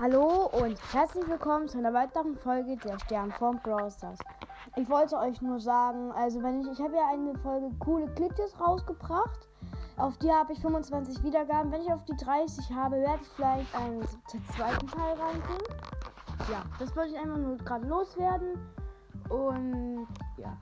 Hallo und herzlich willkommen zu einer weiteren Folge der Stern von Ich wollte euch nur sagen, also wenn ich, ich habe ja eine Folge coole Glitches rausgebracht. Auf die habe ich 25 Wiedergaben. Wenn ich auf die 30 habe, werde ich vielleicht einen zweiten Teil reinbringen. Ja, das wollte ich einfach nur gerade loswerden. Und ja.